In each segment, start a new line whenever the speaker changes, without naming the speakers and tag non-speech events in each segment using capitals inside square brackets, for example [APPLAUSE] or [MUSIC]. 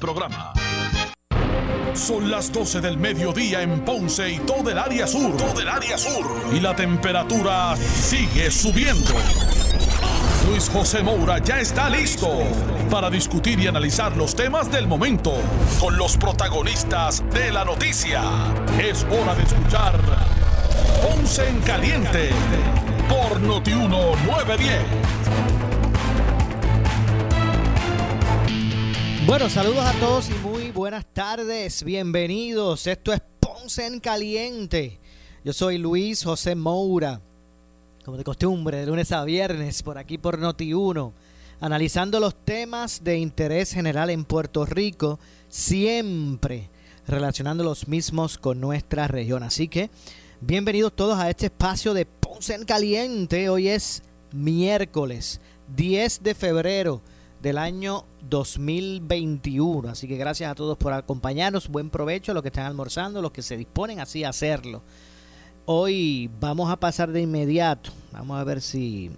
programa. Son las 12 del mediodía en Ponce y todo el área sur. Todo el área sur. Y la temperatura sigue subiendo. Luis José Moura ya está listo para discutir y analizar los temas del momento con los protagonistas de la noticia. Es hora de escuchar Ponce en Caliente por Notiuno 910.
Bueno, saludos a todos y muy buenas tardes. Bienvenidos. Esto es Ponce en Caliente. Yo soy Luis José Moura como de costumbre, de lunes a viernes, por aquí por Noti1, analizando los temas de interés general en Puerto Rico, siempre relacionando los mismos con nuestra región. Así que, bienvenidos todos a este espacio de Ponce en Caliente. Hoy es miércoles 10 de febrero del año 2021. Así que gracias a todos por acompañarnos. Buen provecho a los que están almorzando, los que se disponen así a hacerlo. Hoy vamos a pasar de inmediato. Vamos a ver si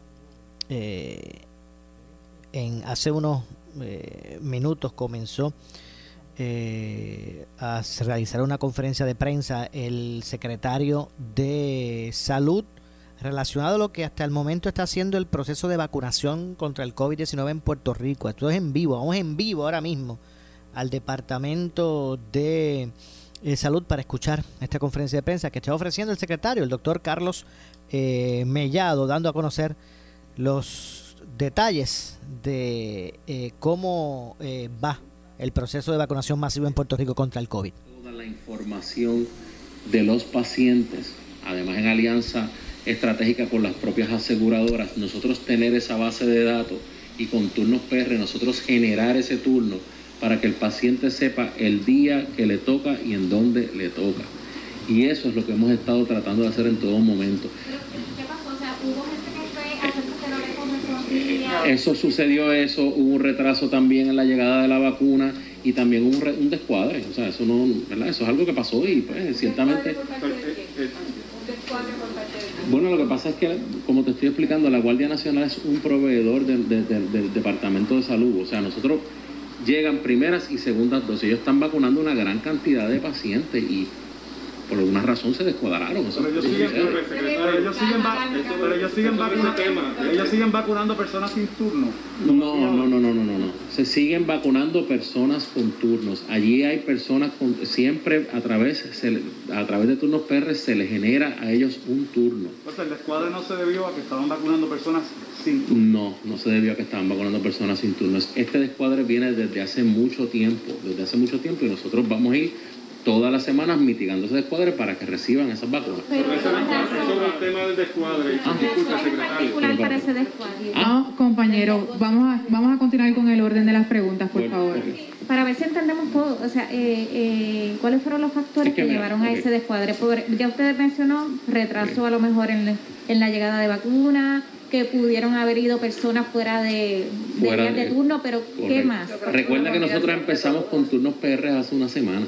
eh, en hace unos eh, minutos comenzó eh, a realizar una conferencia de prensa el secretario de salud relacionado a lo que hasta el momento está haciendo el proceso de vacunación contra el COVID-19 en Puerto Rico. Esto es en vivo, vamos en vivo ahora mismo al departamento de eh, salud para escuchar esta conferencia de prensa que está ofreciendo el secretario, el doctor Carlos eh, Mellado, dando a conocer los detalles de eh, cómo va el proceso de vacunación masivo en Puerto Rico contra el COVID.
Toda la información de los pacientes, además en alianza estratégica con las propias aseguradoras, nosotros tener esa base de datos y con turnos PR, nosotros generar ese turno para que el paciente sepa el día que le toca y en dónde le toca. Y eso es lo que hemos estado tratando de hacer en todo momento. ¿Qué pasó? O sea, ¿hubo gente que fue a Eso sucedió, eso, hubo un retraso también en la llegada de la vacuna y también un, un descuadre. O sea, eso no, ¿verdad? Eso es algo que pasó y pues ciertamente. Bueno, lo que pasa es que, como te estoy explicando, la Guardia Nacional es un proveedor del, Departamento de Salud. O sea, nosotros llegan primeras y segundas dosis. Ellos están vacunando una gran cantidad de pacientes y por alguna razón se descuadraron.
Pero ellos siguen, ellos siguen, vacunando, ellos siguen vacunando personas sin turno.
No, no, no, no, no, no, no. Se siguen vacunando personas con turnos. Allí hay personas con, siempre a través, a través de turnos PR se les genera a ellos un turno.
Pues el descuadre no se debió a que estaban vacunando personas sin
turno. No, no se debió a que estaban vacunando personas sin turnos. Este descuadre viene desde hace mucho tiempo, desde hace mucho tiempo y nosotros vamos a ir todas las semanas mitigando ese descuadre para que reciban esas vacunas.
Pero sobre el tema del descuadre, ah,
particular para ese descuadre. Ah, compañero, vamos a, vamos a continuar con el orden de las preguntas, por favor. Para ver si entendemos todo, o sea, eh, eh, ¿cuáles fueron los factores que, llevaron a ese descuadre? ya ustedes mencionó retraso a lo mejor en, en la llegada de vacunas, que pudieron haber ido personas fuera de, de, de, turno, pero ¿qué más?
Recuerda que nosotros empezamos con turnos PR hace una semana.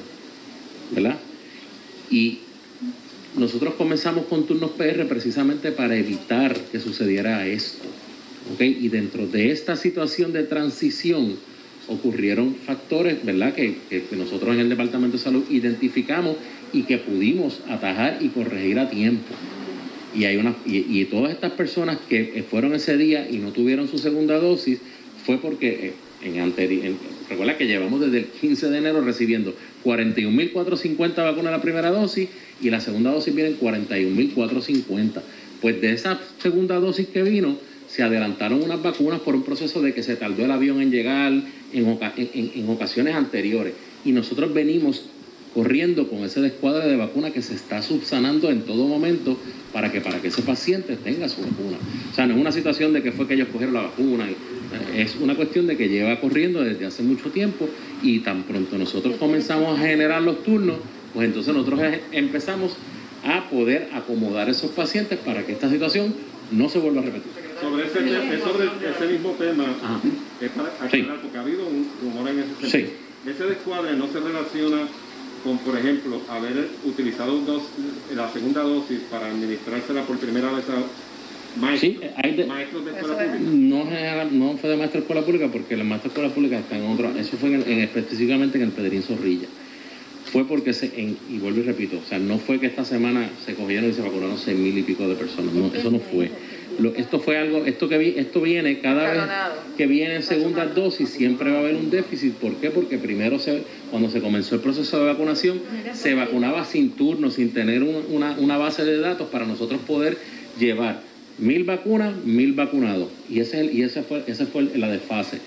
¿Verdad? Y nosotros comenzamos con turnos PR precisamente para evitar que sucediera esto. Y dentro de esta situación de transición ocurrieron factores, ¿verdad? Que, nosotros en el Departamento de Salud identificamos y que pudimos atajar y corregir a tiempo. Y, hay una, y, todas estas personas que fueron ese día y no tuvieron su segunda dosis fue porque en, recuerda que llevamos desde el 15 de enero recibiendo 41.450 vacunas la primera dosis y la segunda dosis viene en 41.450. Pues de esa segunda dosis que vino, se adelantaron unas vacunas por un proceso de que se tardó el avión en llegar en, en ocasiones anteriores. Y nosotros venimos corriendo con ese descuadre de vacuna que se está subsanando en todo momento para que, para que ese paciente tenga su vacuna. O sea, no es una situación de que fue que ellos cogieron la vacuna, es una cuestión de que lleva corriendo desde hace mucho tiempo y tan pronto nosotros comenzamos a generar los turnos, pues entonces nosotros empezamos a poder acomodar esos pacientes para que esta situación no se vuelva a repetir.
Sobre ese, sobre ese mismo tema, es para aclarar, porque ha habido un rumor en ese sentido. Ese descuadre no se relaciona con, por ejemplo, haber utilizado la segunda dosis para administrársela por primera vez
sí, hay de, maestros de escuela pública. No, no fue de maestro de escuela pública porque los maestros de escuela pública están en otro. Eso fue en, específicamente en el Pedrín Zorrilla. Fue porque, se, y vuelvo y repito, o sea, no fue que esta semana se cogieron y se vacunaron seis mil y pico de personas. No, eso no fue. Esto fue algo, esto que esto viene cada vez que viene en segunda dosis, siempre va a haber un déficit. ¿Por qué? Porque primero, se, cuando se comenzó el proceso de vacunación, se vacunaba sin turno, sin tener una, una base de datos para nosotros poder llevar Mil vacunas, mil vacunados. Y, ese, y ese fue, ese fue la desfase.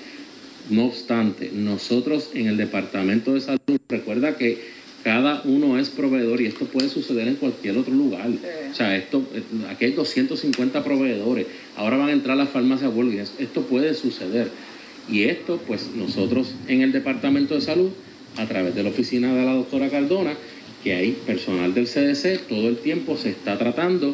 No obstante, nosotros en el Departamento de Salud, recuerda que cada uno es proveedor y esto puede suceder en cualquier otro lugar. O sea, esto, aquí hay 250 proveedores, ahora van a entrar las farmacias Walgreens, esto puede suceder. Y esto, pues nosotros en el Departamento de Salud, a través de la oficina de la doctora Cardona, que hay personal del CDC, todo el tiempo se está tratando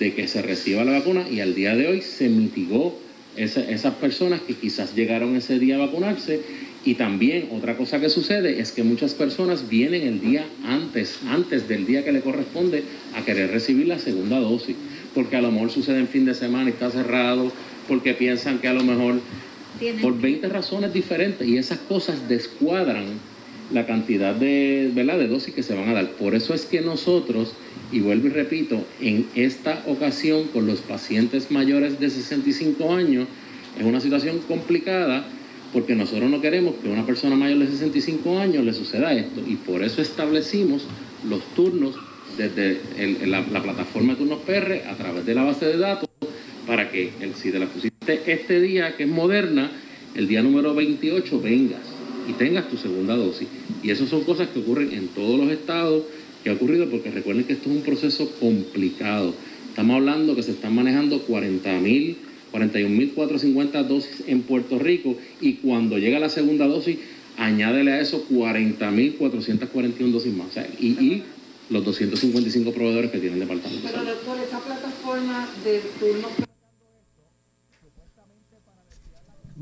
de que se reciba la vacuna y al día de hoy se mitigó esas personas que quizás llegaron ese día a vacunarse y también otra cosa que sucede es que muchas personas vienen el día antes, antes del día que le corresponde a querer recibir la segunda dosis, porque a lo mejor sucede en fin de semana y está cerrado, porque piensan que a lo mejor por 20 razones diferentes y esas cosas descuadran la cantidad de, ¿verdad? de dosis que se van a dar. Por eso es que nosotros y vuelvo y repito, en esta ocasión con los pacientes mayores de 65 años es una situación complicada porque nosotros no queremos que a una persona mayor de 65 años le suceda esto y por eso establecimos los turnos desde la, plataforma de turnos PR a través de la base de datos para que si te la pusiste este día que es moderna, el día número 28 vengas y tengas tu segunda dosis. Y eso son cosas que ocurren en todos los estados ¿Qué ha ocurrido? Porque recuerden que esto es un proceso complicado. Estamos hablando que se están manejando 40.000, 41.450 dosis en Puerto Rico y cuando llega la segunda dosis, añádele a eso 40.441 dosis más. y, los 255 proveedores que tienen el departamento.
Pero doctor, esa plataforma de turno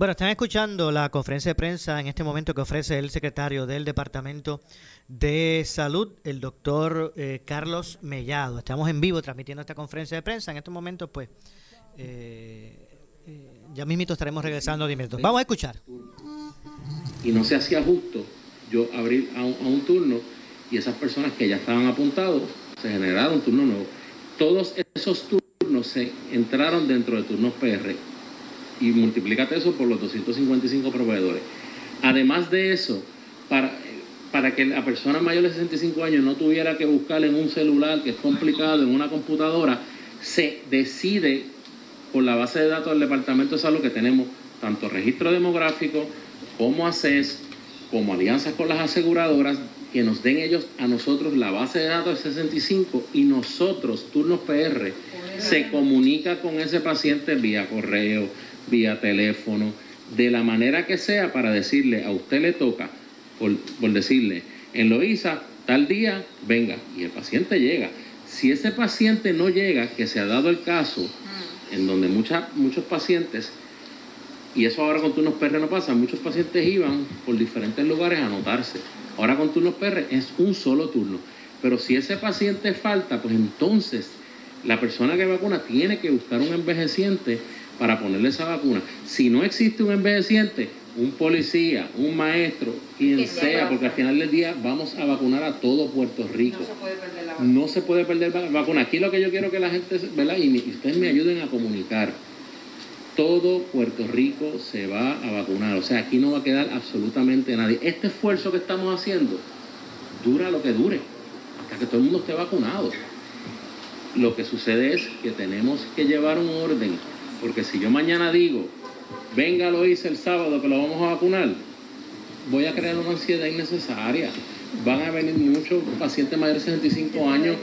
Bueno, están escuchando la conferencia de prensa en este momento que ofrece el secretario del Departamento de Salud, el doctor eh, Carlos Mellado. Estamos en vivo transmitiendo esta conferencia de prensa. En este momento, pues, eh, eh, ya mismito estaremos regresando de minutos. Vamos a escuchar.
Y no se hacía justo yo abrir a un, turno y esas personas que ya estaban apuntados, se generaron turno nuevo. Todos esos turnos se entraron dentro de turnos PR y multiplícate eso por los 255 proveedores. Además de eso, para, para que la persona mayor de 65 años no tuviera que buscar en un celular, que es complicado, en una computadora, se decide por la base de datos del Departamento de Salud que tenemos tanto registro demográfico como ACES, como alianzas con las aseguradoras, que nos den ellos a nosotros la base de datos de 65 y nosotros, turnos PR, se comunica con ese paciente vía correo, vía teléfono, de la manera que sea para decirle, a usted le toca, por, decirle, en Loíza, tal día, venga, y el paciente llega. Si ese paciente no llega, que se ha dado el caso. En donde muchos pacientes, y eso ahora con turnos PR no pasa, muchos pacientes iban por diferentes lugares a anotarse. Ahora con turnos PR es un solo turno. Pero si ese paciente falta, pues entonces la persona que vacuna tiene que buscar un envejeciente para ponerle esa vacuna. Si no existe un envejeciente, un policía, un maestro, quien sea, porque al final del día vamos a vacunar a todo Puerto Rico. No se puede perder la vacuna. No se puede perder la vacuna. Aquí lo que yo quiero que la gente, ¿verdad? Y ustedes me ayuden a comunicar. Todo Puerto Rico se va a vacunar. O sea, aquí no va a quedar absolutamente nadie. Este esfuerzo que estamos haciendo dura lo que dure, hasta que todo el mundo esté vacunado. Lo que sucede es que tenemos que llevar un orden porque si yo mañana digo, venga, lo hice el sábado que lo vamos a vacunar, voy a crear una ansiedad innecesaria. Van a venir muchos pacientes mayores de 65 años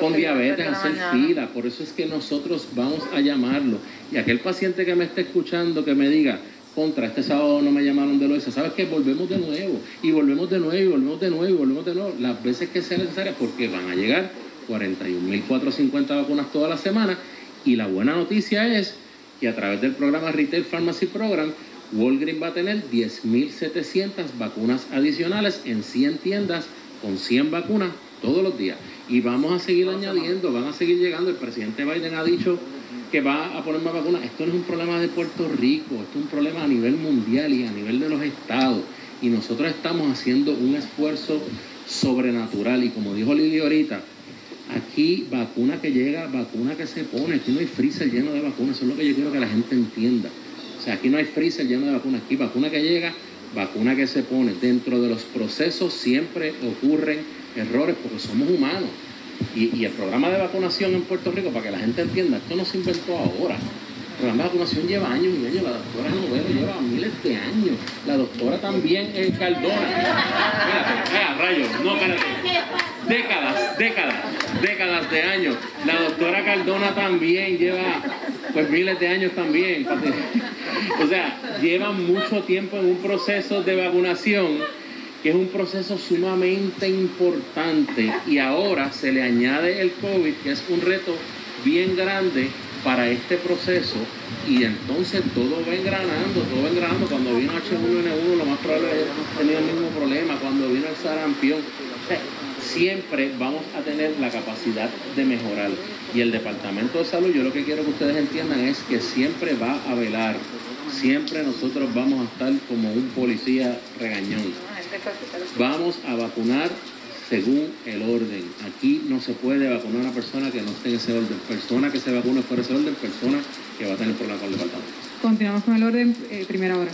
con diabetes a hacer fila. Por eso es que nosotros vamos a llamarlo. Y aquel paciente que me esté escuchando que me diga, contra este sábado no me llamaron de Loisa, ¿sabes qué? Volvemos de nuevo, y volvemos de nuevo, y volvemos de nuevo, y volvemos de nuevo, las veces que sea necesaria, porque van a llegar 41.450 vacunas toda la semana, y la buena noticia es y a través del programa Retail Pharmacy Program, Walgreens va a tener 10.700 vacunas adicionales en 100 tiendas con 100 vacunas todos los días. Y vamos a seguir añadiendo, van a seguir llegando. El presidente Biden ha dicho que va a poner más vacunas. Esto no es un problema de Puerto Rico, esto es un problema a nivel mundial y a nivel de los estados. Y nosotros estamos haciendo un esfuerzo sobrenatural. Y como dijo Lili ahorita, aquí vacuna que llega, vacuna que se pone. Aquí no hay freezer lleno de vacunas. Eso es lo que yo quiero que la gente entienda. O sea, aquí no hay freezer lleno de vacunas. Aquí vacuna que llega, vacuna que se pone. Dentro de los procesos siempre ocurren errores porque somos humanos. Y, el programa de vacunación en Puerto Rico, para que la gente entienda, esto no se inventó ahora. Programa de vacunación lleva años y años. La doctora Novelo lleva miles de años. La doctora también es Cardona. Espérate, rayos, no, espérate. Décadas, décadas, décadas de años. La doctora Cardona también lleva pues miles de años también. O sea, lleva mucho tiempo en un proceso de vacunación que es un proceso sumamente importante y ahora se le añade el COVID, que es un reto bien grande para este proceso y entonces todo va engranando, todo va engranando. Cuando vino H1N1 lo más probable es que tenido el mismo problema, cuando vino el sarampión. siempre vamos a tener la capacidad de mejorar. Y el Departamento de Salud, yo lo que quiero que ustedes entiendan es que siempre va a velar, siempre nosotros vamos a estar como un policía regañón Vamos a vacunar según el orden. Aquí no se puede vacunar a una persona que no esté en ese orden. Persona que se vacune fuera ese orden, persona que va a tener problemas con el departamento.
Continuamos con el orden, eh, primera hora.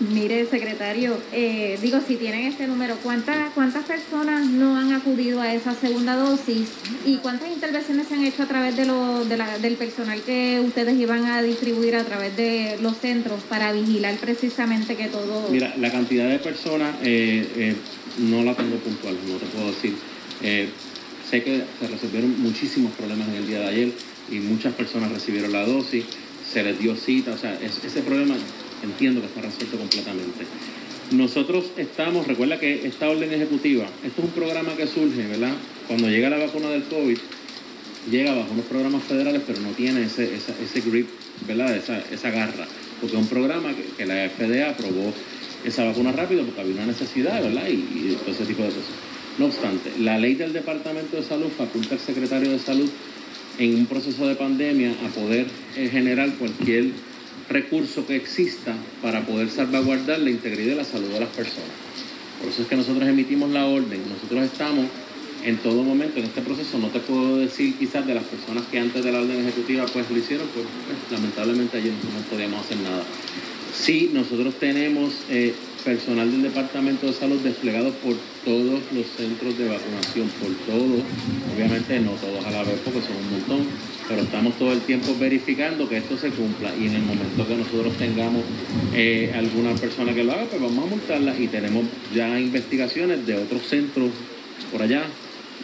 Mire, secretario, eh, digo, si tienen este número, ¿cuántas, ¿cuántas personas no han acudido a esa segunda dosis y cuántas intervenciones se han hecho a través de lo, del personal que ustedes iban a distribuir a través de los centros para vigilar precisamente que todo...
Mira, la cantidad de personas eh, eh, no la tengo puntual, no te puedo decir. sé que se resolvieron muchísimos problemas en el día de ayer y muchas personas recibieron la dosis, se les dio cita, o sea, ese problema entiendo que está resuelto completamente. Nosotros estamos, recuerda que esta orden ejecutiva, esto es un programa que surge, ¿verdad? Cuando llega la vacuna del COVID, llega bajo unos programas federales, pero no tiene ese, ese grip, ¿verdad? Esa, esa garra, porque es un programa que, la FDA aprobó esa vacuna rápido porque había una necesidad, ¿verdad? Y, y todo ese tipo de cosas. No obstante, la ley del Departamento de Salud faculta al secretario de Salud en un proceso de pandemia a poder eh, generar cualquier recurso que exista para poder salvaguardar la integridad y la salud de las personas. Por eso es que nosotros emitimos la orden, nosotros estamos en todo momento en este proceso, no te puedo decir quizás de las personas que antes de la orden ejecutiva pues lo hicieron, pues, pues lamentablemente allí no podíamos hacer nada. Sí, nosotros tenemos eh, personal del Departamento de Salud desplegado por todos los centros de vacunación, por todos, obviamente no todos a la vez porque son un montón, pero estamos todo el tiempo verificando que esto se cumpla y en el momento que nosotros tengamos eh, alguna persona que lo haga, pues vamos a multarla y tenemos ya investigaciones de otros centros por allá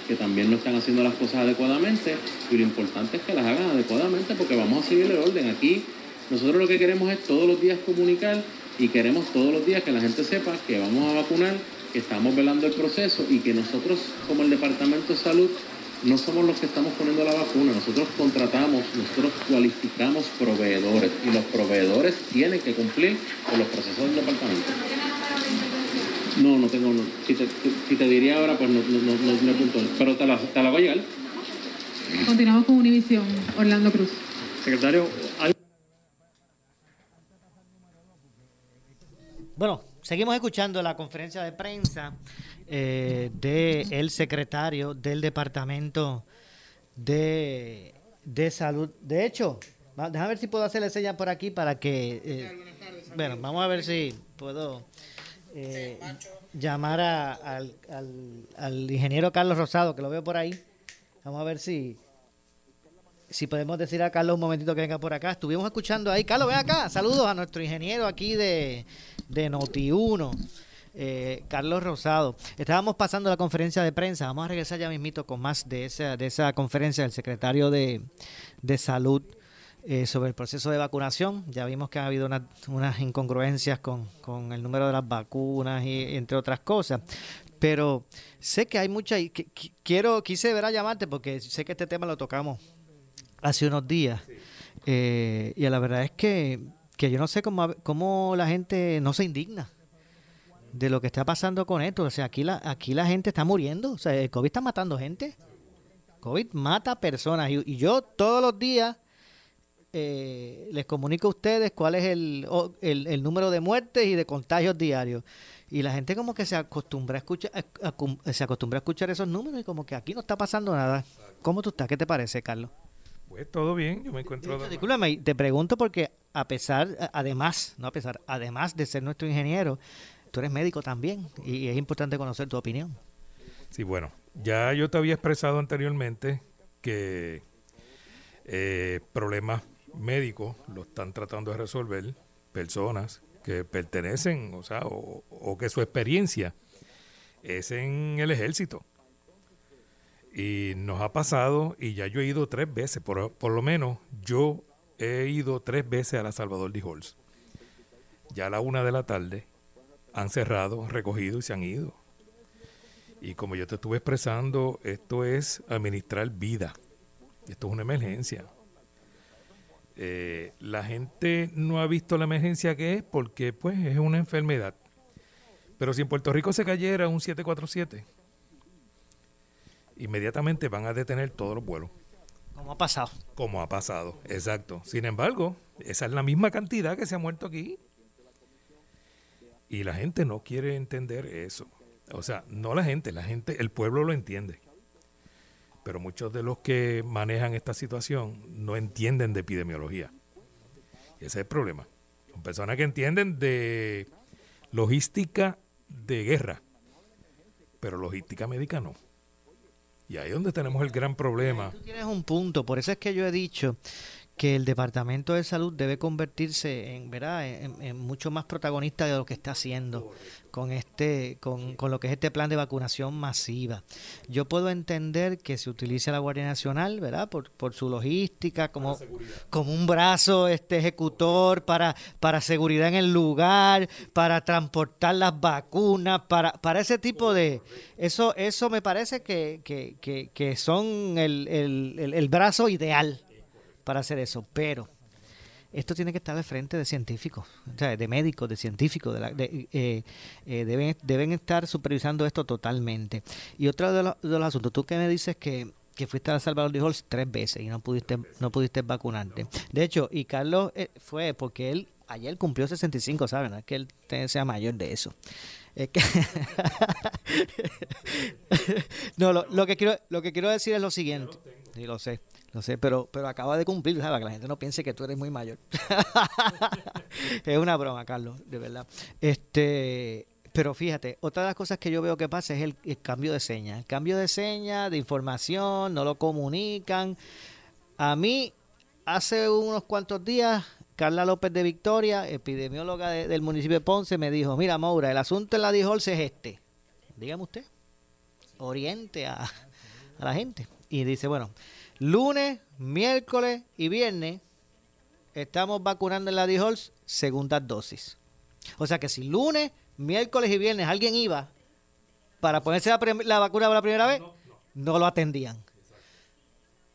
que también no están haciendo las cosas adecuadamente y lo importante es que las hagan adecuadamente porque vamos a seguir el orden. Aquí nosotros lo que queremos es todos los días comunicar y queremos todos los días que la gente sepa que vamos a vacunar, que estamos velando el proceso y que nosotros como el Departamento de Salud no somos los que estamos poniendo la vacuna, nosotros contratamos, nosotros cualificamos proveedores y los proveedores tienen que cumplir con los procesos del departamento. No, no tengo, si, te, diría ahora, pues no, no, no, no punto, pero te la, te la voy a llegar.
Continuamos con Univisión, Orlando Cruz.
Secretario,
Bueno, seguimos escuchando la conferencia de prensa eh, del secretario del Departamento de, Salud. De hecho, déjame ver si puedo hacerle señal por aquí para que... Eh, bueno, vamos a ver si puedo eh, llamar al, al ingeniero Carlos Rosado, que lo veo por ahí. Vamos a ver si, si podemos decir a Carlos un momentito que venga por acá. Estuvimos escuchando ahí. Carlos, ven acá. Saludos a nuestro ingeniero aquí de, de Noti1, eh, Carlos Rosado. Estábamos pasando la conferencia de prensa. Vamos a regresar ya mismito con más de esa, de esa conferencia del secretario de, Salud eh, sobre el proceso de vacunación. Ya vimos que ha habido unas incongruencias con, con, el número de las vacunas y entre otras cosas. Pero sé que hay mucha... quiero, quise ver a llamarte porque sé que este tema lo tocamos hace unos días. Eh, y la verdad es que, que yo no sé cómo, cómo la gente no se indigna de lo que está pasando con esto. O sea, aquí la, aquí la gente está muriendo. O sea, el COVID está matando gente. COVID mata personas. Y, yo todos los días eh, les comunico a ustedes cuál es el, el, número de muertes y de contagios diarios. Y la gente como que se acostumbra a escuchar, se acostumbra a escuchar esos números y como que aquí no está pasando nada. ¿Cómo tú estás? ¿Qué te parece, Carlos?
Pues todo bien, yo me encuentro...
Discúlpame, te pregunto porque a pesar, además, no a pesar, además de ser nuestro ingeniero, tú eres médico también y es importante conocer tu opinión.
Sí, bueno, ya yo te había expresado anteriormente que eh, problemas médicos lo están tratando de resolver personas que pertenecen, o sea, o, que su experiencia es en el ejército. Y nos ha pasado, y ya yo he ido tres veces, por, por lo menos yo he ido tres veces a la Salvador de Halls. Ya a la una de la tarde han cerrado, recogido y se han ido. Y como yo te estuve expresando, esto es administrar vida. Esto es una emergencia. Eh, la gente no ha visto la emergencia que es porque pues es una enfermedad. Pero si en Puerto Rico se cayera un 747, inmediatamente van a detener todos los vuelos.
Como ha pasado.
Como ha pasado, exacto. Sin embargo, esa es la misma cantidad que se ha muerto aquí. Y la gente no quiere entender eso. O sea, no la gente, la gente, el pueblo lo entiende pero muchos de los que manejan esta situación no entienden de epidemiología. Y ese es el problema. Son personas que entienden de logística de guerra, pero logística médica no. Y ahí es donde tenemos el gran problema.
Tú tienes un punto, por eso es que yo he dicho que el Departamento de Salud debe convertirse en, ¿verdad? En, mucho más protagonista de lo que está haciendo con este con, con, lo que es este plan de vacunación masiva. Yo puedo entender que se utilice la Guardia Nacional, ¿verdad? Por, por su logística como, como un brazo este ejecutor para para seguridad en el lugar, para transportar las vacunas, para para ese tipo de eso eso me parece que, que, que, que son el, el, el brazo ideal para hacer eso, pero esto tiene que estar al frente de científicos, o sea, de médicos, de científicos, de, eh, eh, deben, deben estar supervisando esto totalmente. Y otro de, los asuntos, tú que me dices que, fuiste a Salvador de Halls tres veces y no pudiste no pudiste vacunarte. De hecho, y Carlos eh, fue porque él ayer cumplió 65, ¿saben? No es que él sea mayor de eso. [LAUGHS] no, lo, lo, que quiero, lo que quiero decir es lo siguiente. Sí, lo sé. No sé, pero, pero acaba de cumplir. Que la gente no piense que tú eres muy mayor. [LAUGHS] es una broma, Carlos, de verdad. Este, pero fíjate, otra de las cosas que yo veo que pasa es el, cambio de seña. El cambio de seña, de información, no lo comunican. A mí, hace unos cuantos días, Carla López de Victoria, epidemióloga del municipio de Ponce, me dijo, mira, Maura, el asunto en la Dijols es este. Dígame usted, oriente a, a la gente. Y dice, bueno, Lunes, miércoles y viernes estamos vacunando en la D-Halls segundas dosis. O sea que si lunes, miércoles y viernes alguien iba para ponerse la, vacuna por la primera vez, no, lo atendían.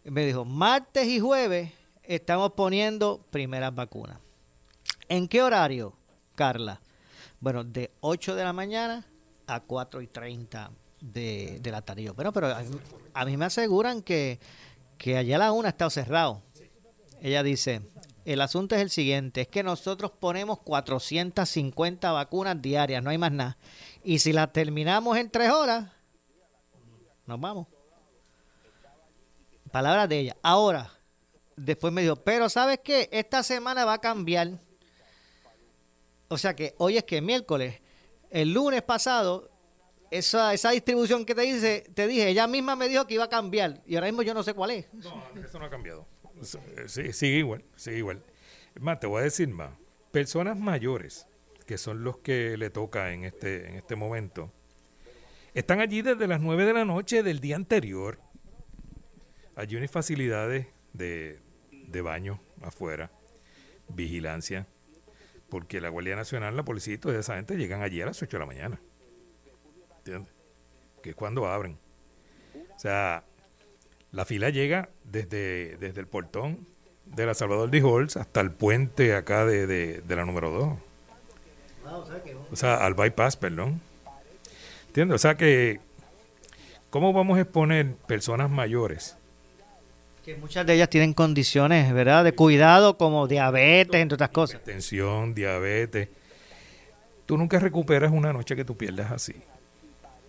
Me dijo, martes y jueves estamos poniendo primeras vacunas. ¿En qué horario, Carla? Bueno, de 8 de la mañana a 4 y 30 de, la tarde. Bueno, pero a mí me aseguran que que allá la una ha estado cerrado. Ella dice, el asunto es el siguiente, es que nosotros ponemos 450 vacunas diarias, no hay más nada. Y si las terminamos en tres horas, nos vamos. Palabras de ella. Ahora, después me dijo, pero ¿sabes qué? Esta semana va a cambiar. O sea que hoy es que miércoles, el lunes pasado esa, esa distribución que te dice, te dije, ella misma me dijo que iba a cambiar y ahora mismo yo no sé cuál es.
No, eso no ha cambiado. Sí, sigue igual, sigue igual. Más, te voy a decir más. Personas mayores, que son los que le toca en este, en este momento, están allí desde las 9 de la noche del día anterior. Allí hay facilidades de, de baño afuera, vigilancia, porque la Guardia Nacional, la policía y toda esa gente llegan allí a las 8 de la mañana. Que es cuando abren. O sea, la fila llega desde, desde el portón de la Salvador de Halls hasta el puente acá de, de, la número 2. o, sea, al bypass, perdón. ¿Entiendes? O sea que, ¿cómo vamos a exponer personas mayores
Que muchas de ellas tienen condiciones, ¿verdad? De cuidado como diabetes, entre otras cosas.
Tensión, diabetes. Tú nunca recuperas una noche que tú pierdas así.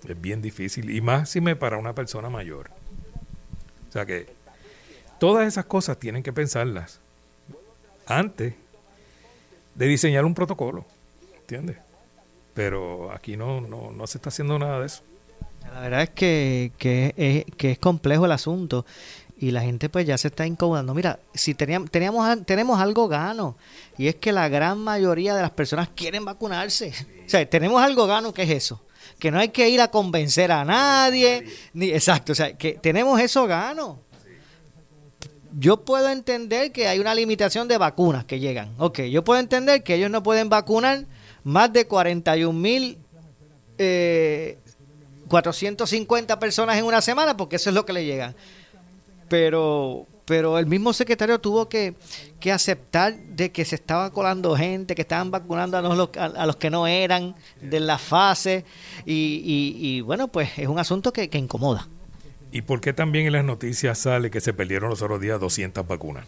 Es bien difícil. Y más si me para una persona mayor. O sea que todas esas cosas tienen que pensarlas antes de diseñar un protocolo. ¿Entiendes? Pero aquí no, no, no se está haciendo nada de eso.
La verdad es que, que, es, que es complejo el asunto y la gente pues ya se está incomodando. Mira, si teníamos, teníamos, tenemos algo gano y es que la gran mayoría de las personas quieren vacunarse. O sea, tenemos algo gano que es eso. Que no hay que ir a convencer a nadie. Ni, exacto, o sea, que tenemos eso gano. Yo puedo entender que hay una limitación de vacunas que llegan. Ok, yo puedo entender que ellos no pueden vacunar más de 41 mil eh, 450 personas en una semana, porque eso es lo que le llega. Pero, pero el mismo secretario tuvo que, aceptar de que se estaba colando gente, que estaban vacunando a los, a, los que no eran de la fase. Y, bueno, pues es un asunto que, que incomoda.
¿Y por qué también en las noticias sale que se perdieron los otros días 200 vacunas?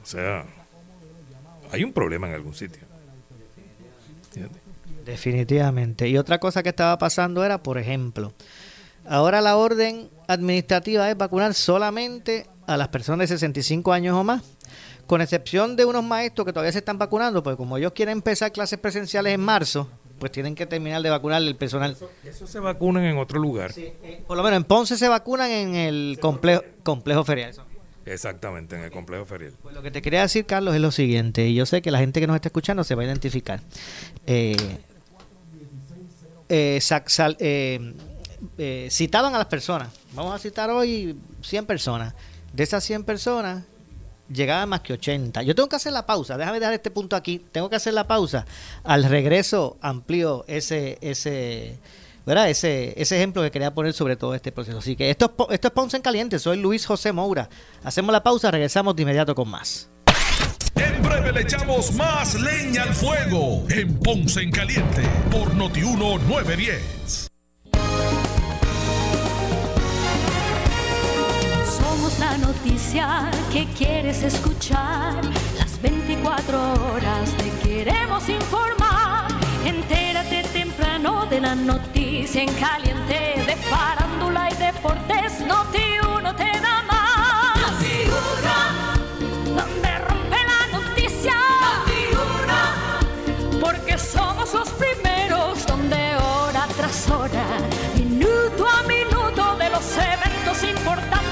O sea, hay un problema en algún sitio.
Definitivamente. Y otra cosa que estaba pasando era, por ejemplo, ahora la orden administrativa es vacunar solamente a las personas de 65 años o más, con excepción de unos maestros que todavía se están vacunando, porque como ellos quieren empezar clases presenciales en marzo, pues tienen que terminar de vacunar el personal.
Eso, se vacunan en otro lugar.
Eh, por lo menos en Ponce se vacunan en el complejo, complejo ferial.
Exactamente, en el complejo ferial.
Pues lo que te quería decir, Carlos, es lo siguiente, y yo sé que la gente que nos está escuchando se va a identificar. Eh, eh, eh, eh, citaban a las personas. Vamos a citar hoy 100 personas. De esas 100 personas, llegaban más que 80. Yo tengo que hacer la pausa. Déjame dejar este punto aquí. Tengo que hacer la pausa. Al regreso amplio ese, ese, ¿verdad? Ese, ese ejemplo que quería poner sobre todo este proceso. Así que esto, esto es Ponce en Caliente. Soy Luis José Moura. Hacemos la pausa, regresamos de inmediato con más.
En breve le echamos más leña al fuego en Ponce en Caliente por Notiuno 910.
La noticia que quieres escuchar. Las 24 horas te queremos informar. Entérate temprano de la noticia en caliente de farándula y deportes. Noti1 te da más. Noti1, donde porque somos los primeros donde hora tras hora, minuto a minuto de los eventos importantes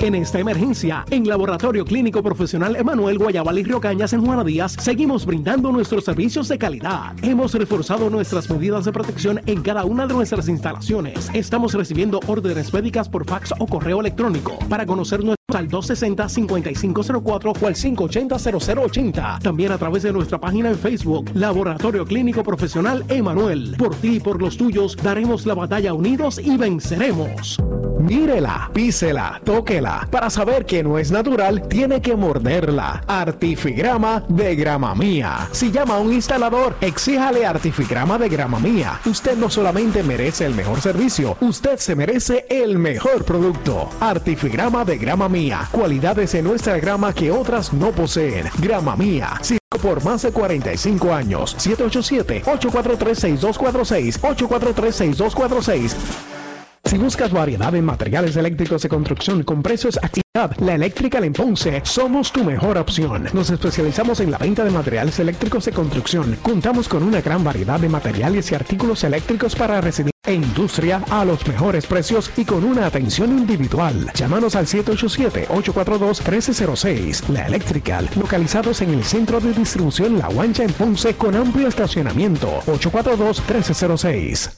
En esta emergencia, en Laboratorio Clínico Profesional Emanuel Guayabal y Río Cañas en Juana Díaz, seguimos brindando nuestros servicios de calidad. Hemos reforzado nuestras medidas de protección en cada una de nuestras instalaciones. Estamos recibiendo órdenes médicas por fax o correo electrónico. Para conocer nuestro al 260-5504 o al 580-0080. También a través de nuestra página en Facebook, Laboratorio Clínico Profesional Emanuel. Por ti y por los tuyos daremos la batalla unidos y venceremos. Mírela, písela, tóquela. Para saber que no es natural, tiene que morderla. Artifigrama de grama mía. Si llama a un instalador, exíjale Artifigrama de grama mía. Usted no solamente merece el mejor servicio, usted se merece el mejor producto. Artifigrama de grama mía. Cualidades en nuestra grama que otras no poseen. Grama mía por más de 45 años. 787-843-6246. 843-6246. Si buscas variedad en materiales eléctricos de construcción con precios actividad, la Eléctrica en Ponce somos tu mejor opción. Nos especializamos en la venta de materiales eléctricos de construcción. Contamos con una gran variedad de materiales y artículos eléctricos para recibir e industria a los mejores precios y con una atención individual. Llámanos al 787-842-1306. La Electrical, localizados en el centro de distribución La Guancha en Ponce con amplio estacionamiento. 842-1306.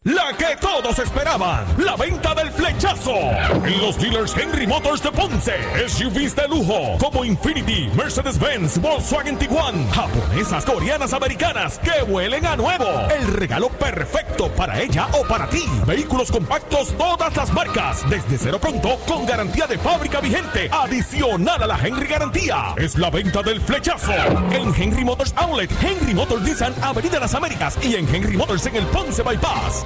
La que todos esperaban, la venta del flechazo. En los dealers Henry Motors de Ponce, SUVs de lujo como Infinity, Mercedes-Benz, Volkswagen Tiguan, japonesas, coreanas, americanas que huelen a nuevo. El regalo perfecto para ella o para ti. Vehículos compactos todas las marcas, desde cero pronto con garantía de fábrica vigente, adicional a la Henry Garantía. Es la venta del flechazo en Henry Motors Outlet, Henry Motors Nissan, Avenida Las Américas y en Henry Motors en el Ponce Bypass.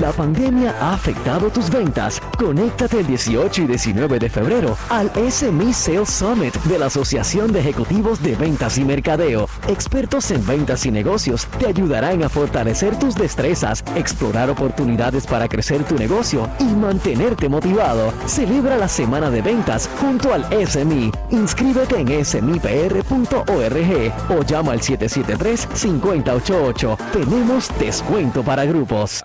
La pandemia ha afectado tus ventas. Conéctate el 18 y 19 de febrero al SME Sales Summit de la Asociación de Ejecutivos de Ventas y Mercadeo. Expertos en ventas y negocios te ayudarán a fortalecer tus destrezas, explorar oportunidades para crecer tu negocio y mantenerte motivado. Celebra la semana de ventas junto al SME. Inscríbete en smipr.org o llama al 773-5088. Tenemos descuento para grupos.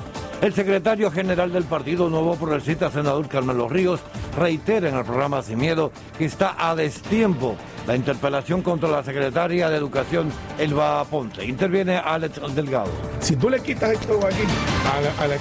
El secretario general del Partido Nuevo Progresista, senador Carmelo Ríos, reitera en el programa Sin Miedo que está a destiempo la interpelación contra la secretaria de Educación, Elba Ponte. Interviene Alex Delgado.
Si tú le quitas esto aquí a la, a la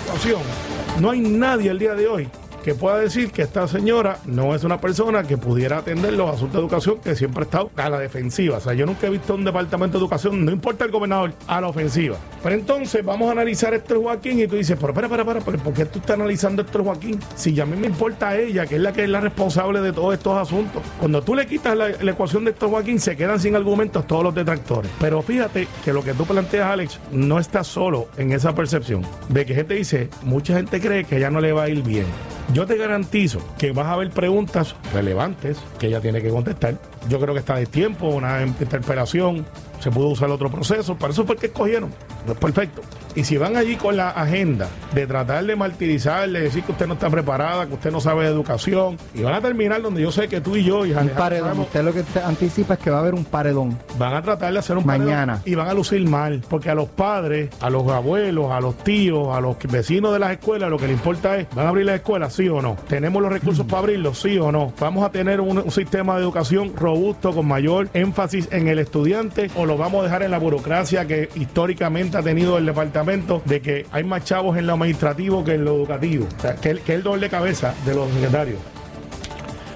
no hay nadie el día de hoy que pueda decir que esta señora no es una persona que pudiera atender los asuntos de educación que siempre ha estado a la defensiva. O sea, yo nunca he visto un departamento de educación, no importa el gobernador, a la ofensiva. Pero entonces vamos a analizar esto Joaquín y tú dices, pero espera, espera, espera, ¿por qué tú estás analizando esto Joaquín? Si ya a mí me importa a ella, que es la que es la responsable de todos estos asuntos. Cuando tú le quitas la, ecuación de esto Joaquín, se quedan sin argumentos todos los detractores. Pero fíjate que lo que tú planteas, Alex, no está solo en esa percepción de que gente dice, mucha gente cree que ya no le va a ir bien. Yo te garantizo que vas a ver preguntas relevantes que ella tiene que contestar. Yo creo que está de tiempo, una interpelación, se pudo usar otro proceso, para eso fue que escogieron. No es perfecto. Y si van allí con la agenda de tratar de martirizarle, decir que usted no está preparada, que usted no sabe de educación, y van a terminar donde yo sé que tú y yo y
Un paredón. Usted lo que anticipa es que va a haber un paredón.
Van a tratar de hacer un
Mañana.
paredón y van a lucir mal, porque a los padres, a los abuelos, a los tíos, a los vecinos de las escuelas, lo que les importa es, ¿van a abrir las escuelas, sí o no? ¿Tenemos los recursos para abrirlos, sí o no? ¿Vamos a tener un, un sistema de educación robusto con mayor énfasis en el estudiante o lo vamos a dejar en la burocracia que históricamente ha tenido el departamento de que hay más chavos en lo administrativo que en lo educativo? Que, que el doble cabeza de los secretarios.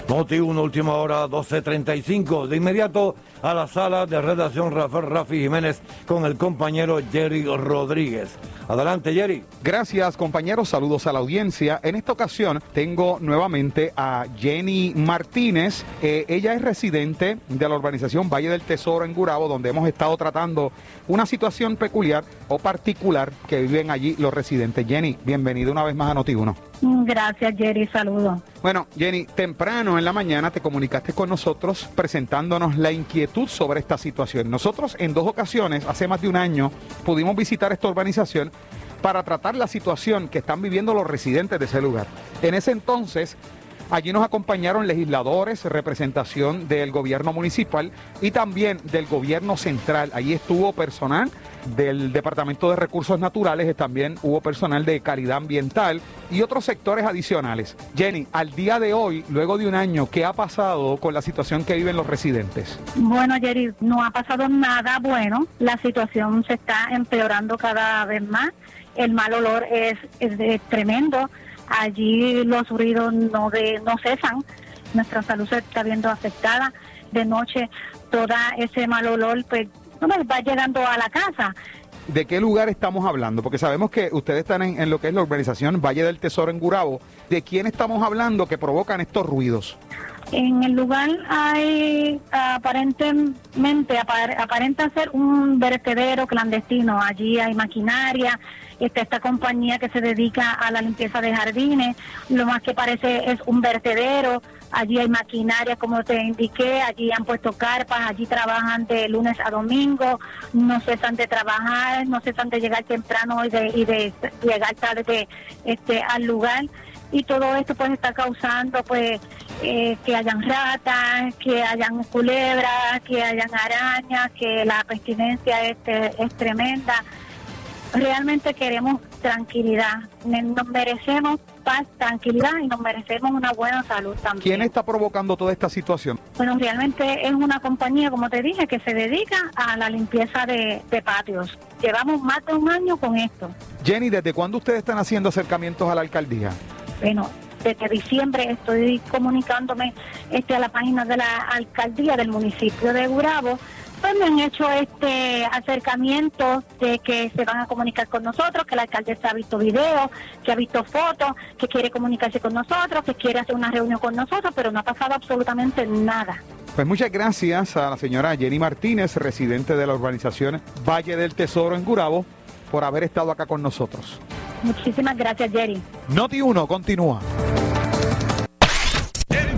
Noti 1, última hora, 12.35. De inmediato a la sala de redacción Rafael Rafi Jiménez con el compañero Jerry Rodríguez. Adelante, Jerry.
Gracias, compañeros. Saludos a la audiencia. En esta ocasión tengo nuevamente a Jenny Martínez. Eh, ella es residente de la urbanización Valle del Tesoro en Gurabo, donde hemos estado tratando una situación peculiar o particular que viven allí los residentes. Jenny, bienvenido una vez más a Noti1.
Gracias, Jerry. Saludos.
Bueno, Jenny, temprano en la mañana te comunicaste con nosotros presentándonos la inquietud sobre esta situación. Nosotros en dos ocasiones, hace más de un año, pudimos visitar esta urbanización para tratar la situación que están viviendo los residentes de ese lugar. En ese entonces Allí nos acompañaron legisladores, representación del gobierno municipal y también del gobierno central. Allí estuvo personal del Departamento de Recursos Naturales, también hubo personal de calidad ambiental y otros sectores adicionales. Jenny, al día de hoy, luego de un año, ¿qué ha pasado con la situación que viven los residentes?
Bueno, Jerry, no ha pasado nada bueno. La situación se está empeorando cada vez más. El mal olor es, es tremendo allí los ruidos no de no cesan, nuestra salud se está viendo afectada, de noche toda ese mal olor pues va llegando a la casa.
¿De qué lugar estamos hablando? Porque sabemos que ustedes están en, lo que es la urbanización Valle del Tesoro en Gurabo. ¿De quién estamos hablando que provocan estos ruidos?
En el lugar hay aparentemente, aparenta ser un vertedero clandestino. Allí hay maquinaria, está esta compañía que se dedica a la limpieza de jardines, lo más que parece es un vertedero, allí hay maquinaria como te indiqué, allí han puesto carpas, allí trabajan de lunes a domingo, no cesan de trabajar, no cesan de llegar temprano y de, y llegar tarde este, al lugar. Y todo esto pues está causando pues eh, que hayan ratas, que hayan culebras, que hayan arañas, que la pestilencia este, es tremenda realmente queremos tranquilidad. Nos merecemos paz, tranquilidad y nos merecemos una buena salud también.
¿Quién está provocando toda esta situación?
Bueno, realmente es una compañía, como te dije, que se dedica a la limpieza de, patios. Llevamos más de un año con esto.
Jenny, ¿desde cuándo ustedes están haciendo acercamientos a la alcaldía?
Bueno, desde diciembre estoy comunicándome este, a la página de la alcaldía del municipio de Gurabo pues me han hecho este acercamiento de que se van a comunicar con nosotros, que la alcaldesa ha visto videos, que ha visto fotos, que quiere comunicarse con nosotros, que quiere hacer una reunión con nosotros, pero no ha pasado absolutamente nada.
Pues muchas gracias a la señora Jenny Martínez, residente de la urbanización Valle del Tesoro en Gurabo, por haber estado acá con nosotros.
Muchísimas gracias, Jerry.
Noti 1 continúa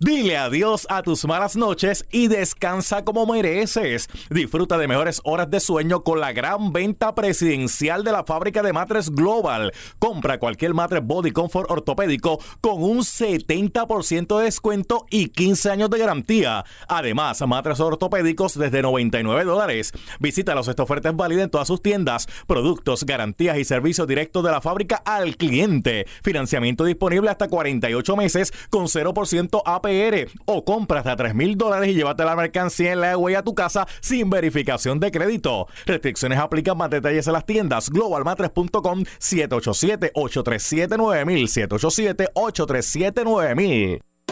Dile adiós a tus malas noches y descansa como mereces. Disfruta de mejores horas de sueño con la gran venta presidencial de la fábrica de matres Global. Compra cualquier matres Body Comfort ortopédico con un 70% de descuento y 15 años de garantía. Además, matres ortopédicos desde 99 dólares. Visítalos, esta oferta en todas sus tiendas. Productos, garantías y servicios directos de la fábrica al cliente. Financiamiento disponible hasta 48 meses con 0% AP o compras hasta 3 mil dólares y llévate la mercancía en la huella a tu casa sin verificación de crédito. Restricciones aplican más detalles en las tiendas globalmatres.com 787-837-9000 787-837-9000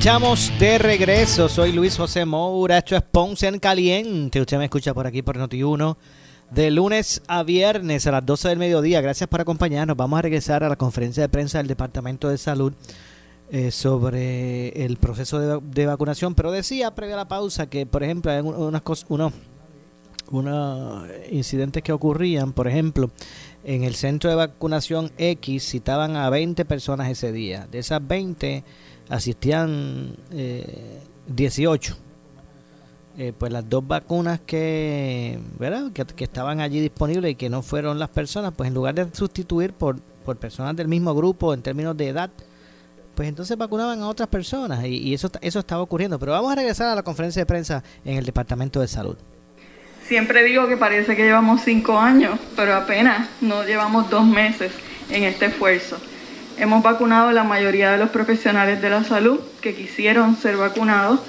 Estamos de regreso. Soy Luis José Moura. Esto es Ponce en Caliente. Usted me escucha por aquí por Noti1 de lunes a viernes a las 12 del mediodía. Gracias por acompañarnos. Vamos a regresar a la conferencia de prensa del Departamento de Salud eh, sobre el proceso de, vacunación. Pero decía previa a la pausa que, por ejemplo, hay unas cosas, unos, unos incidentes que ocurrían. Por ejemplo, en el centro de vacunación X citaban a 20 personas ese día. De esas 20 asistían eh, 18. Eh, pues las dos vacunas que, ¿verdad? Que, estaban allí disponibles y que no fueron las personas, pues en lugar de sustituir por, por personas del mismo grupo en términos de edad, pues entonces vacunaban a otras personas y, y, eso, eso estaba ocurriendo. Pero vamos a regresar a la conferencia de prensa en el Departamento de Salud.
Siempre digo que parece que llevamos cinco años, pero apenas no llevamos dos meses en este esfuerzo. Hemos vacunado a la mayoría de los profesionales de la salud que quisieron ser vacunados.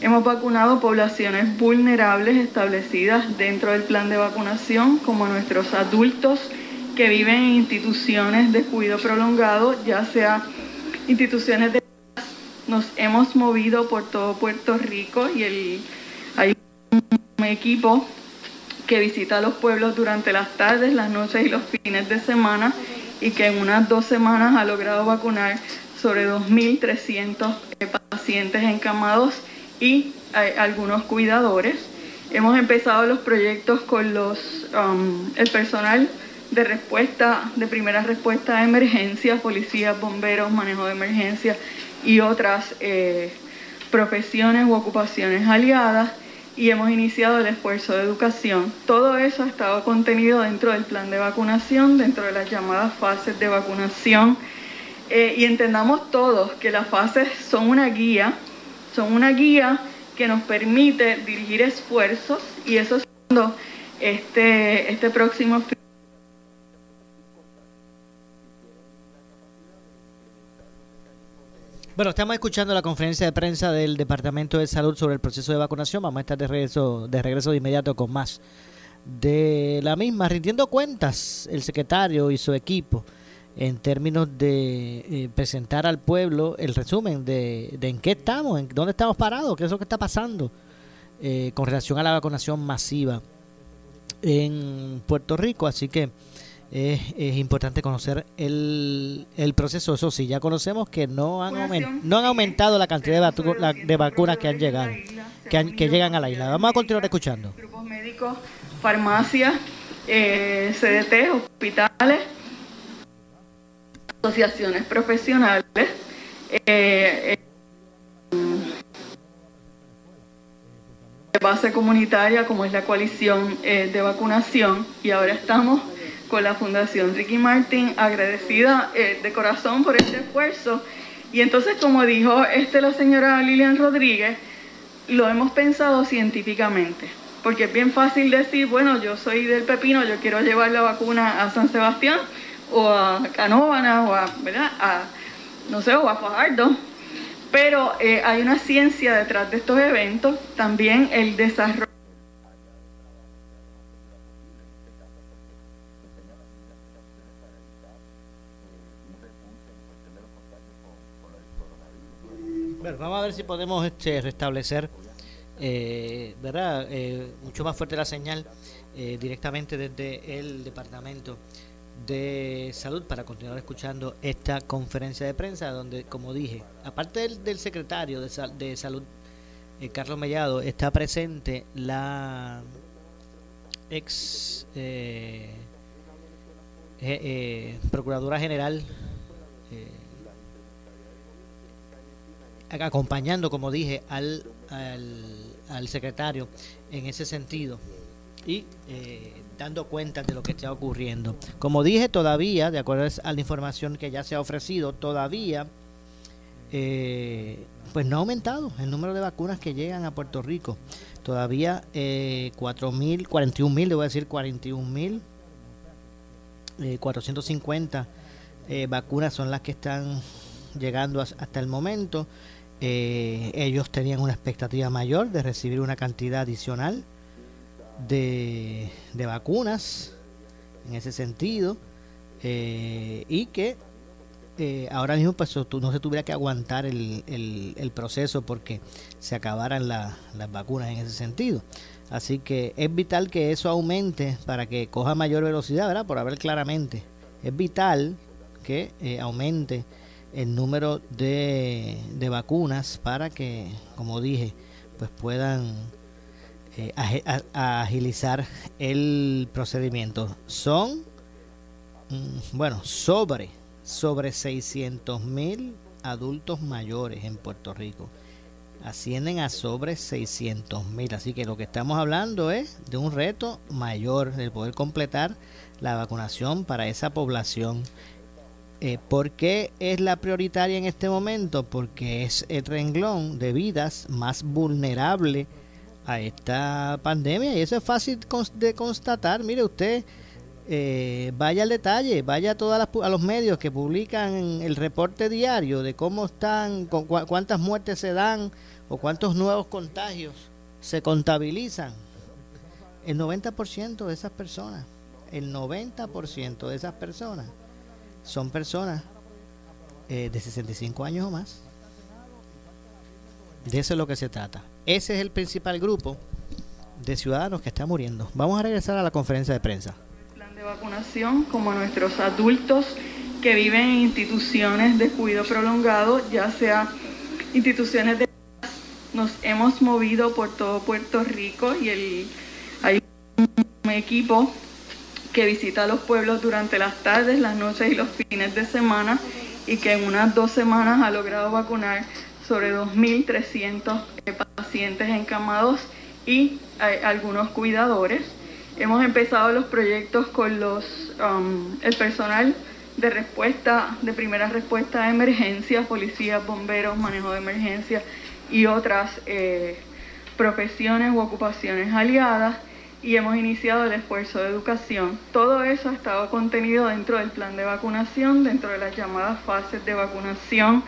Hemos vacunado poblaciones vulnerables establecidas dentro del plan de vacunación, como nuestros adultos que viven en instituciones de cuidado prolongado, ya sea instituciones de... Nos hemos movido por todo Puerto Rico y el, hay un equipo que visita los pueblos durante las tardes, las noches y los fines de semana y que en unas dos semanas ha logrado vacunar sobre 2.300 pacientes encamados y eh, algunos cuidadores. Hemos empezado los proyectos con los, um, el personal de respuesta, de primera respuesta a emergencias, policías, bomberos, manejo de emergencias y otras eh, profesiones u ocupaciones aliadas y hemos iniciado el esfuerzo de educación. Todo eso ha estado contenido dentro del plan de vacunación, dentro de las llamadas fases de vacunación. Eh, y entendamos todos que las fases son una guía, son una guía que nos permite dirigir esfuerzos y eso es este, este próximo
Bueno, estamos escuchando la conferencia de prensa del Departamento de Salud sobre el proceso de vacunación. Vamos a estar de regreso de, regreso de inmediato con más de la misma, rindiendo cuentas el secretario y su equipo en términos de eh, presentar al pueblo el resumen de, en qué estamos, en dónde estamos parados, qué es lo que está pasando eh, con relación a la vacunación masiva en Puerto Rico. Así que es, es, importante conocer el, el, proceso. Eso sí, ya conocemos que no han, no han aumentado la cantidad de, de vacunas que han llegado, que, que llegan a la isla. Vamos a continuar escuchando.
Grupos médicos, farmacias, eh, CDT, hospitales, asociaciones profesionales. Eh, eh, de base comunitaria como es la coalición de vacunación y ahora estamos con la Fundación Ricky Martin, agradecida eh, de corazón por este esfuerzo. Y entonces, como dijo este, la señora Lilian Rodríguez, lo hemos pensado científicamente, porque es bien fácil decir, bueno, yo soy del Pepino, yo quiero llevar la vacuna a San Sebastián, o a Canóvana, o a, ¿verdad? a no sé, o a Fajardo. Pero eh, hay una ciencia detrás de estos eventos, también el desarrollo
vamos a ver si podemos este, restablecer, eh, ¿verdad? Eh, mucho más fuerte la señal eh, directamente desde el Departamento de Salud para continuar escuchando esta conferencia de prensa donde, como dije, aparte del, secretario de, de Salud, Carlos Mellado, está presente la ex Procuradora General acompañando, como dije, al, al, secretario en ese sentido y eh, dando cuenta de lo que está ocurriendo. Como dije, todavía, de acuerdo a la información que ya se ha ofrecido, todavía eh, pues no ha aumentado el número de vacunas que llegan a Puerto Rico. Todavía eh, 4.000, 41.000, debo decir 41.000, eh, 450 eh, vacunas son las que están llegando hasta el momento. Eh, ellos tenían una expectativa mayor de recibir una cantidad adicional de, vacunas en ese sentido eh, y que eh, ahora mismo pues no se tuviera que aguantar el, el, proceso porque se acabaran las vacunas en ese sentido. Así que es vital que eso aumente para que coja mayor velocidad, ¿verdad? Por ver claramente. Es vital que aumente el número de, de vacunas para que, como dije, pues puedan eh, agilizar el procedimiento. Son, mm, bueno, sobre, sobre 600 mil adultos mayores en Puerto Rico. ascienden a sobre 600 mil. Así que lo que estamos hablando es de un reto mayor, de poder completar la vacunación para esa población. Eh, ¿Por qué es la prioritaria en este momento? Porque es el renglón de vidas más vulnerable a esta pandemia y eso es fácil de constatar. Mire usted, eh, vaya al detalle, vaya a, todas a los medios que publican el reporte diario de cómo están, cuántas muertes se dan o cuántos nuevos contagios se contabilizan. El 90% de esas personas, el 90% de esas personas son personas eh, de 65 años o más. De eso es lo que se trata. Ese es el principal grupo de ciudadanos que está muriendo. Vamos a regresar a la conferencia de prensa.
Plan de vacunación, como nuestros adultos que viven en instituciones de cuidado prolongado, ya sea instituciones de... Nos hemos movido por todo Puerto Rico y el, hay un equipo que visita los pueblos durante las tardes, las noches y los fines de semana y que en unas dos semanas ha logrado vacunar sobre 2.300 pacientes encamados y eh, algunos cuidadores. Hemos empezado los proyectos con los, um, el personal de respuesta, de primera respuesta a emergencias, policías, bomberos, manejo de emergencias y otras eh, profesiones u ocupaciones aliadas y hemos iniciado el esfuerzo de educación. Todo eso ha estado contenido dentro del plan de vacunación, dentro de las llamadas fases de vacunación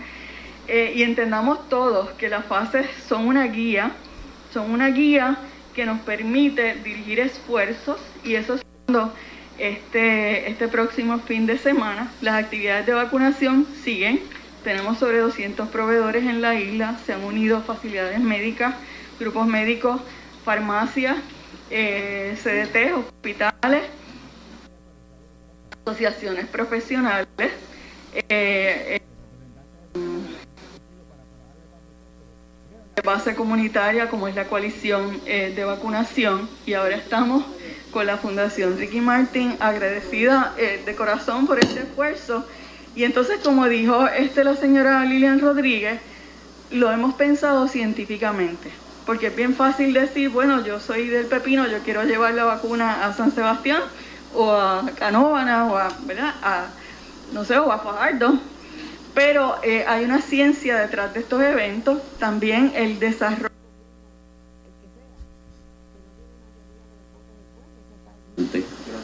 eh, y entendamos todos que las fases son una guía, son una guía que nos permite dirigir esfuerzos y eso es cuando este, este próximo fin de semana las actividades de vacunación siguen. Tenemos sobre 200 proveedores en la isla, se han unido facilidades médicas, grupos médicos, farmacias, eh, CDT, hospitales, asociaciones profesionales. Eh, base comunitaria como es la coalición eh, de vacunación y ahora estamos con la Fundación Ricky Martin agradecida eh, de corazón por este esfuerzo y entonces como dijo este la señora Lilian Rodríguez lo hemos pensado científicamente porque es bien fácil decir bueno yo soy del pepino yo quiero llevar la vacuna a San Sebastián o a Canóvana o a, ¿verdad? a no sé o a Fajardo pero eh, hay una ciencia detrás de estos eventos, también el desarrollo.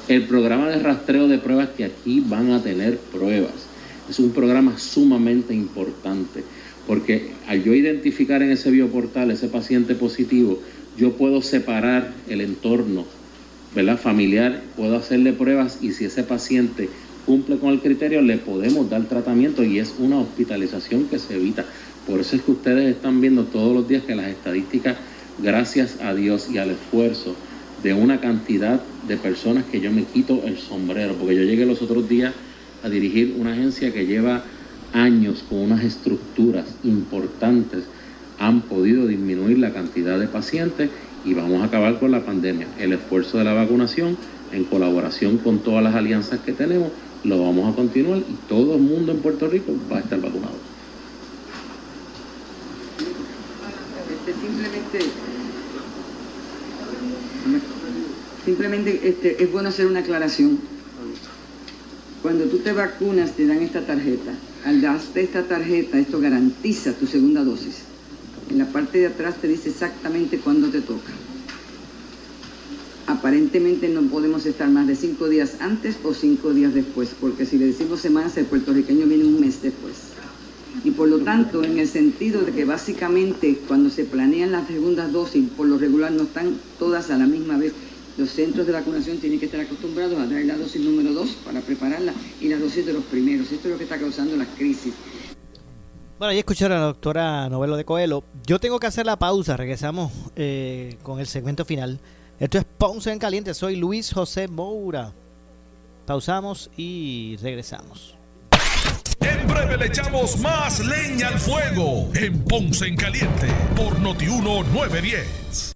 El programa de rastreo de pruebas que aquí van a tener pruebas es un programa sumamente importante porque al yo identificar en ese bioportal ese paciente positivo, yo puedo separar el entorno ¿verdad? familiar, puedo hacerle pruebas y si ese paciente cumple con el criterio, le podemos dar tratamiento y es una hospitalización que se evita. Por eso es que ustedes están viendo todos los días que las estadísticas, gracias a Dios y al esfuerzo de una cantidad de personas que yo me quito el sombrero, porque yo llegué los otros días a dirigir una agencia que lleva años con unas estructuras importantes, han podido disminuir la cantidad de pacientes y vamos a acabar con la pandemia. El esfuerzo de la vacunación en colaboración con todas las alianzas que tenemos lo vamos a continuar y todo el mundo en Puerto Rico va a estar vacunado.
Este, simplemente, este, es bueno hacer una aclaración. Cuando tú te vacunas te dan esta tarjeta. Al darte esta tarjeta, esto garantiza tu segunda dosis. En la parte de atrás te dice exactamente cuándo te toca aparentemente no podemos estar más de cinco días antes o cinco días después, porque si le decimos semanas, el puertorriqueño viene un mes después. Y por lo tanto, en el sentido de que básicamente cuando se planean las segundas dosis, por lo regular no están todas a la misma vez, los centros de vacunación tienen que estar acostumbrados a dar la dosis número dos para prepararla y la dosis de los primeros. Esto es lo que está causando la crisis.
Bueno, ya escucharon a la doctora Novelo de Coelho. Yo tengo que hacer la pausa, regresamos eh, con el segmento final. Esto es Ponce en Caliente, soy Luis José Moura. Pausamos y regresamos.
En breve le echamos más leña al fuego en Ponce en Caliente por Notiuno 910.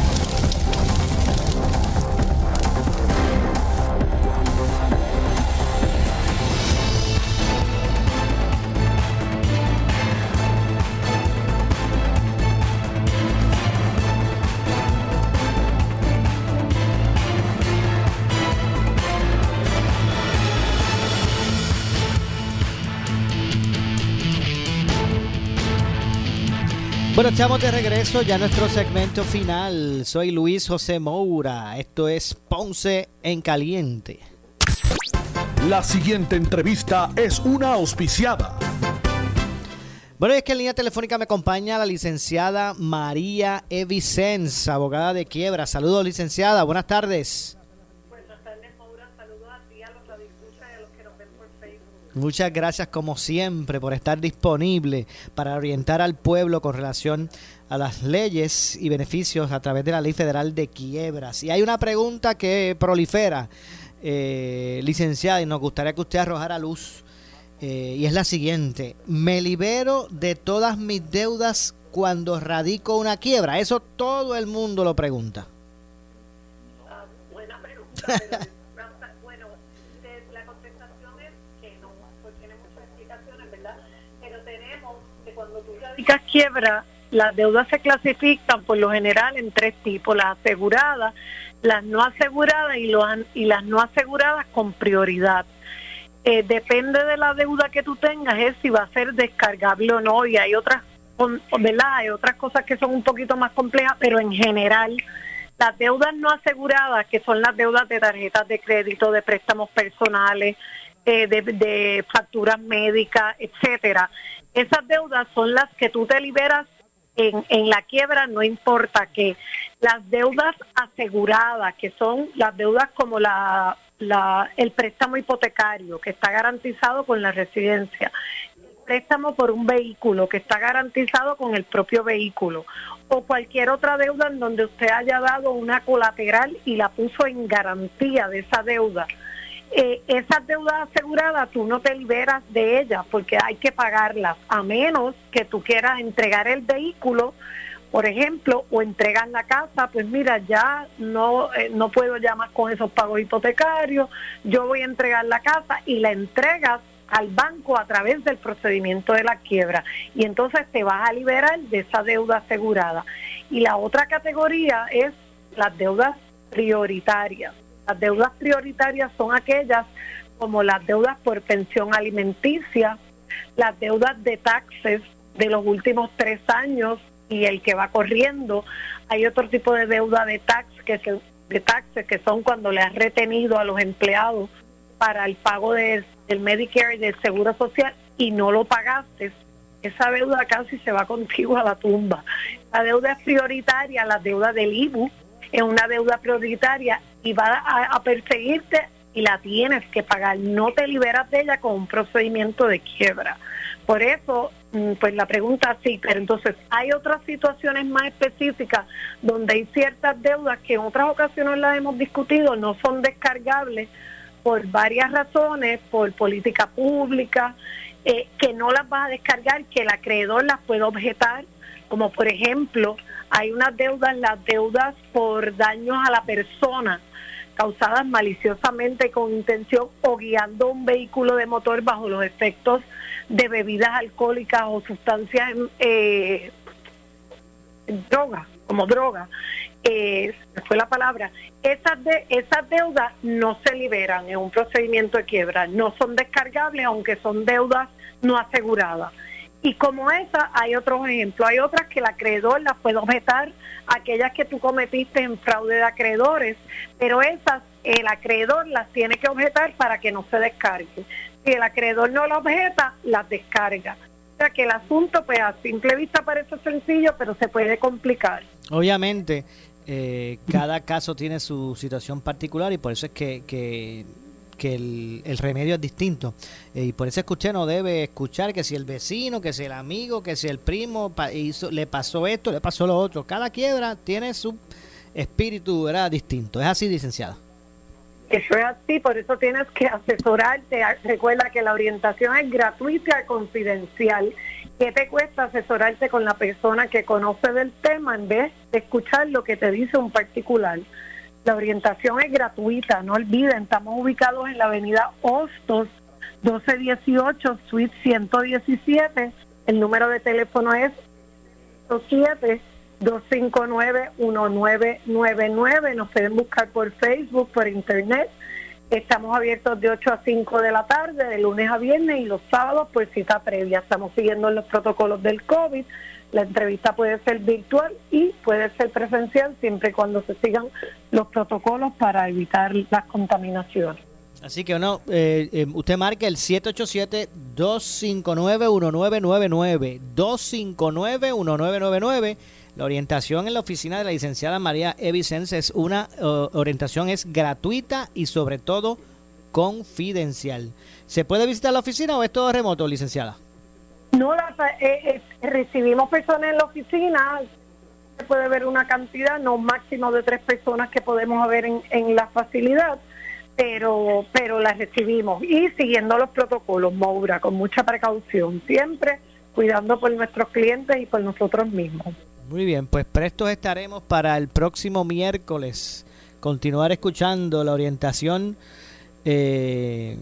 Bueno, estamos de regreso ya a nuestro segmento final. Soy Luis José Moura. Esto es Ponce en Caliente.
La siguiente entrevista es una auspiciada.
Bueno, es que en línea telefónica me acompaña la licenciada María Evicens, abogada de quiebra. Saludos, licenciada. Buenas tardes. Muchas gracias como siempre por estar disponible para orientar al pueblo con relación a las leyes y beneficios a través de la Ley Federal de Quiebras. Y hay una pregunta que prolifera, eh, licenciada, y nos gustaría que usted arrojara luz. Eh, y es la siguiente, ¿me libero de todas mis deudas cuando radico una quiebra? Eso todo el mundo lo pregunta.
Ah, buena pregunta. Quiebra, las deudas se clasifican por lo general en tres tipos, las aseguradas, las no aseguradas y, lo y las no aseguradas con prioridad. Eh, depende de la deuda que tú tengas, es si va a ser descargable o no, y hay otras, ¿verdad? Hay otras cosas que son un poquito más complejas, pero en general las deudas no aseguradas, que son las deudas de tarjetas de crédito, de préstamos personales, eh, de, facturas médicas, etcétera, esas deudas son las que tú te liberas en, en la quiebra, no importa que las deudas aseguradas, que son las deudas como la, la, el préstamo hipotecario, que está garantizado con la residencia, el préstamo por un vehículo, que está garantizado con el propio vehículo, o cualquier otra deuda en donde usted haya dado una colateral y la puso en garantía de esa deuda eh, esas deudas aseguradas tú no te liberas de ellas porque hay que pagarlas, a menos que tú quieras entregar el vehículo, por ejemplo, o entregar la casa, pues mira, ya no, eh, no puedo ya más con esos pagos hipotecarios, yo voy a entregar la casa y la entregas al banco a través del procedimiento de la quiebra y entonces te vas a liberar de esa deuda asegurada. Y la otra categoría es las deudas prioritarias. Las deudas prioritarias son aquellas como las deudas por pensión alimenticia, las deudas de taxes de los últimos tres años y el que va corriendo. Hay otro tipo de deuda de tax que de taxes que son cuando le has retenido a los empleados para el pago del Medicare y del Seguro Social y no lo pagaste. Esa deuda casi se va contigo a la tumba. La deuda es prioritaria, la deuda del IBU es una deuda prioritaria y va a, perseguirte y la tienes que pagar. No te liberas de ella con un procedimiento de quiebra. Por eso, mm, pues la pregunta sí, pero entonces hay otras situaciones más específicas donde hay ciertas deudas que en otras ocasiones las hemos discutido, no son descargables por varias razones, por política pública, eh, que no las vas a descargar, que el acreedor las puede objetar, como por ejemplo, hay unas deudas, las deudas por daños a la persona causadas maliciosamente con intención o guiando un vehículo de motor bajo los efectos de bebidas alcohólicas o sustancias eh, drogas, como droga, eh, fue la palabra, esas, de, esas deudas no se liberan en un procedimiento de quiebra, no son descargables aunque son deudas no aseguradas. Y como esa, hay otros ejemplos. Hay otras que el acreedor las puede objetar, aquellas que tú cometiste en fraude de acreedores, pero esas el acreedor las tiene que objetar para que no se descargue. Si el acreedor no lo objeta, las descarga. O sea que el asunto, pues a simple vista parece sencillo, pero se puede complicar.
Obviamente, eh, cada caso tiene su situación particular y por eso es que, que, el, remedio es distinto. Eh, y por eso es que usted no debe escuchar que si el vecino, que si el amigo, que si el primo hizo, le pasó esto, le pasó lo otro. Cada quiebra tiene su espíritu ¿verdad? distinto. Es así, licenciada.
Eso es así, por eso tienes que asesorarte. Recuerda que la orientación es gratuita confidencial. ¿Qué te cuesta asesorarte con la persona que conoce del tema en vez de escuchar lo que te dice un particular? La orientación es gratuita, no olviden, estamos ubicados en la avenida Hostos 1218, suite 117. El número de teléfono es 7 259-1999. Nos pueden buscar por Facebook, por Internet. Estamos abiertos de 8 a 5 de la tarde, de lunes a viernes y los sábados por cita previa. Estamos siguiendo los protocolos del COVID. La entrevista puede ser virtual y puede ser presencial siempre y cuando se sigan los protocolos para evitar las contaminaciones.
Así que no, eh, eh, usted marque el 787-259-1999. 259-1999 la orientación en la oficina de la licenciada María Evicens es una orientación es gratuita y sobre todo confidencial. ¿Se puede visitar la oficina o es todo remoto, licenciada?
No, la, eh, eh, recibimos personas en la oficina, se puede ver una cantidad, no máximo de tres personas que podemos ver en, en la facilidad, pero, pero las recibimos y siguiendo los protocolos, Moura, con mucha precaución, siempre cuidando por nuestros clientes y por nosotros mismos.
Muy bien, pues prestos estaremos para el próximo miércoles continuar escuchando la orientación eh,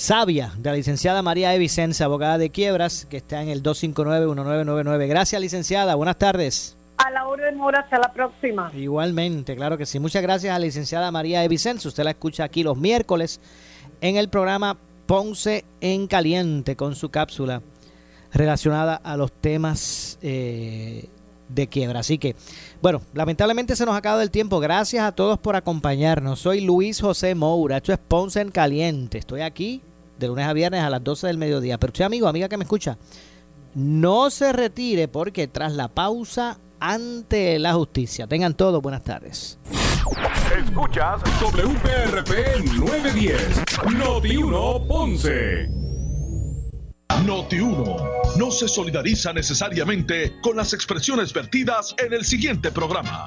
sabia de la licenciada María E. Vicenza, abogada de quiebras, que está en el 259-1999. Gracias, licenciada. Buenas tardes.
A la orden, Mora. Hasta la próxima.
Igualmente, claro que sí. Muchas gracias a la licenciada María E. Vicenza. Usted la escucha aquí los miércoles en el programa Ponce en Caliente con su cápsula relacionada a los temas eh, de quiebra. Así que, bueno, lamentablemente se nos acaba el tiempo. Gracias a todos por acompañarnos. Soy Luis José Moura. Esto es Ponce en Caliente. Estoy aquí de lunes a viernes a las 12 del mediodía. Pero usted, amigo, amiga que me escucha, no se retire porque tras la pausa ante la justicia. Tengan todos buenas tardes.
Escuchas WPRP 910, Noti 1 Ponce. Noti 1 no se solidariza necesariamente con las expresiones vertidas en el siguiente programa.